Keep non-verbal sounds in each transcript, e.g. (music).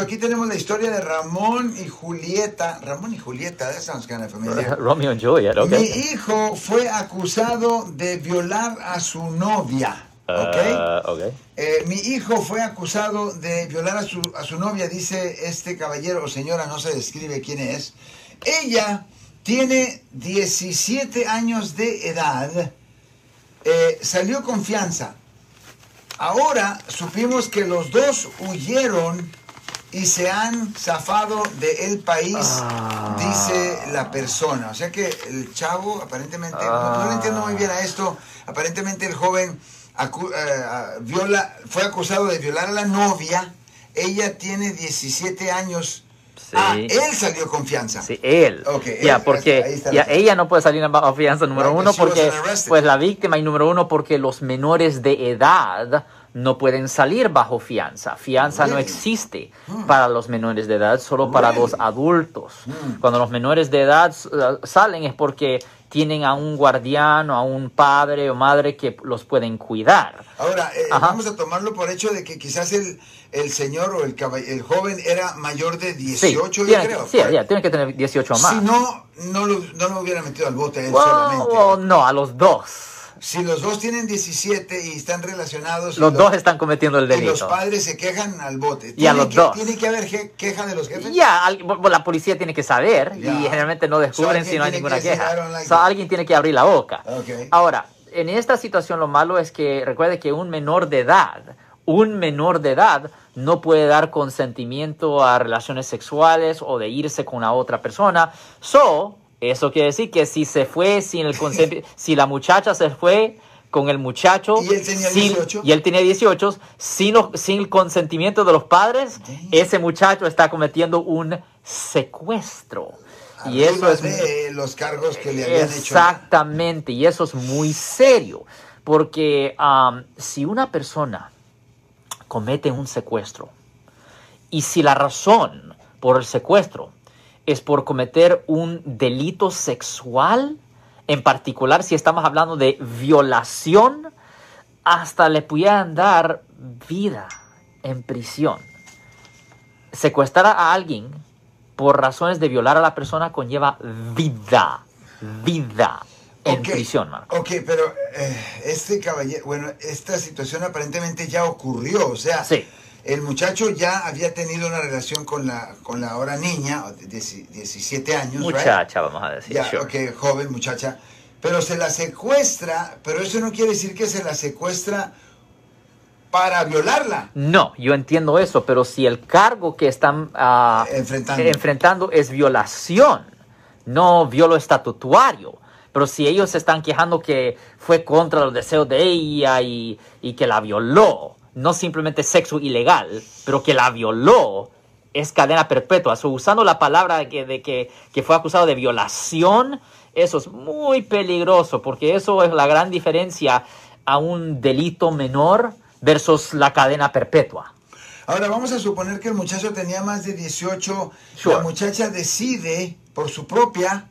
Aquí tenemos la historia de Ramón y Julieta. Ramón y Julieta, that sounds kind of familiar. Romeo and Juliet, Mi okay. hijo fue acusado de violar a su novia. ¿Ok? Uh, okay. Eh, mi hijo fue acusado de violar a su, a su novia, dice este caballero o señora, no se describe quién es. Ella tiene 17 años de edad, eh, salió con fianza. Ahora supimos que los dos huyeron y se han zafado del país, Ah. dice la persona. O sea que el chavo aparentemente, no, no le entiendo muy bien a esto, aparentemente el joven acu- eh, ah, viola, fue acusado de violar a la novia, ella tiene 17 años. Sí. Ah, él salió con fianza. Sí, él. Ok, ya, porque ya, ella no puede salir bajo fianza, número Right, uno, porque pues la víctima y número uno, porque los menores de edad no pueden salir bajo fianza. Fianza no existe para los menores de edad, solo para los adultos. Mm. Cuando los menores de edad uh, salen es porque tienen a un guardián o a un padre o madre que los pueden cuidar. Ahora, eh, Ajá. vamos a tomarlo por hecho de que quizás el, el señor o el, el joven era mayor de 18, sí, yo creo. sí, ya, tiene que tener 18 o más. Si no, no lo, no lo hubiera metido al bote él Well, solamente. well, no, a los dos. Si los dos tienen 17 y están relacionados... y Los dos están cometiendo el Y los delito. padres se quejan al bote. Y a los que, dos. Tiene que haber queja de los jefes. Ya, al- la policía tiene que saber y generalmente no descubren So, si no hay ninguna que queja. decir, "I don't like So, it". alguien tiene que abrir la boca. Ok. Ahora, en esta situación lo malo es que recuerde que un menor de edad, un menor de edad no puede dar consentimiento a relaciones sexuales o de irse con la otra persona. So, eso quiere decir que si se fue sin el consentimiento, (laughs) si la muchacha se fue con el muchacho Y él tenía sin- 18. y él tenía 18 sin, sin el consentimiento de los padres, Damn. ese muchacho está cometiendo un secuestro. Y eso es de los cargos que le habían hecho. Exactamente, y eso es muy serio, porque si una persona comete un secuestro y si la razón por el secuestro es por cometer un delito sexual, en particular si estamos hablando de violación, hasta le pudieran dar vida en prisión. Secuestrar a alguien por razones de violar a la persona conlleva vida, vida en prisión, Marco. Ok, pero eh, este caballero, bueno, esta situación aparentemente ya ocurrió, o sea, Sí. El muchacho ya había tenido una relación con la, con la ahora niña, de 10 17 años, right? Muchacha, vamos a decir. Ya, sure. ok, joven, muchacha, pero se la secuestra, pero eso no quiere decir que se la secuestra para violarla. No, yo entiendo eso, pero si el cargo que están ah, Enfrentando. enfrentando es violación, no violo estatutario. Pero si ellos se están quejando que fue contra los deseos de ella y, y que la violó, no simplemente sexo ilegal, pero que la violó, es cadena perpetua. So, usando la palabra que, de que, que fue acusado de violación, eso es muy peligroso, porque eso es la gran diferencia a un delito menor versus la cadena perpetua. Ahora vamos a suponer que el muchacho tenía más de 18, Sure. la muchacha decide por su propia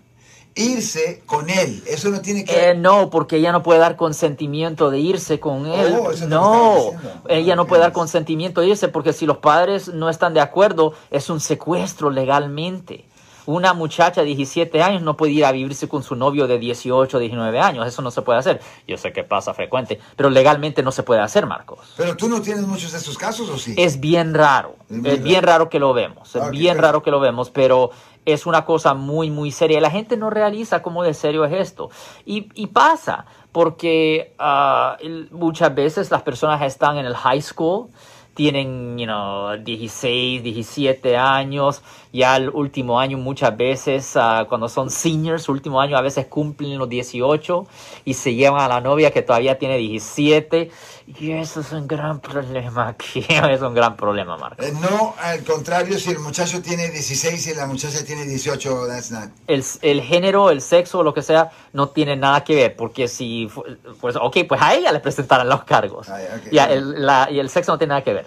irse con él. Eso no tiene que Eh, no, porque ella no puede dar consentimiento de irse con él. Oh, eso es lo que no, ella no puede dar consentimiento de irse porque si los padres no están de acuerdo, es un secuestro legalmente. Una muchacha de 17 años no puede ir a vivirse con su novio de 18, 19 años. Eso no se puede hacer. Yo sé que pasa frecuente, pero legalmente no se puede hacer, Marcos. Pero tú no tienes muchos de esos casos, ¿o sí? Es bien raro, Es bien raro que lo vemos, es bien pero- raro que lo vemos, pero es una cosa muy, muy seria. La gente no realiza cómo de serio es esto. Y, y pasa, porque el- muchas veces las personas están en el high school, tienen, you know, 16, 17 años, ya el último año muchas veces, ah, cuando son seniors, último año a veces cumplen los 18 y se llevan a la novia que todavía tiene 17. Y eso es un gran problema (laughs) aquí, es un gran problema, Marco. Eh, no, al contrario, si el muchacho tiene 16 y la muchacha tiene 18, that's not. El, el género, el sexo, lo que sea, no tiene nada que ver, porque si, pues, ok, pues a ella le presentarán los cargos. Ah, ok. Ya, el, la- y el sexo no tiene nada que ver.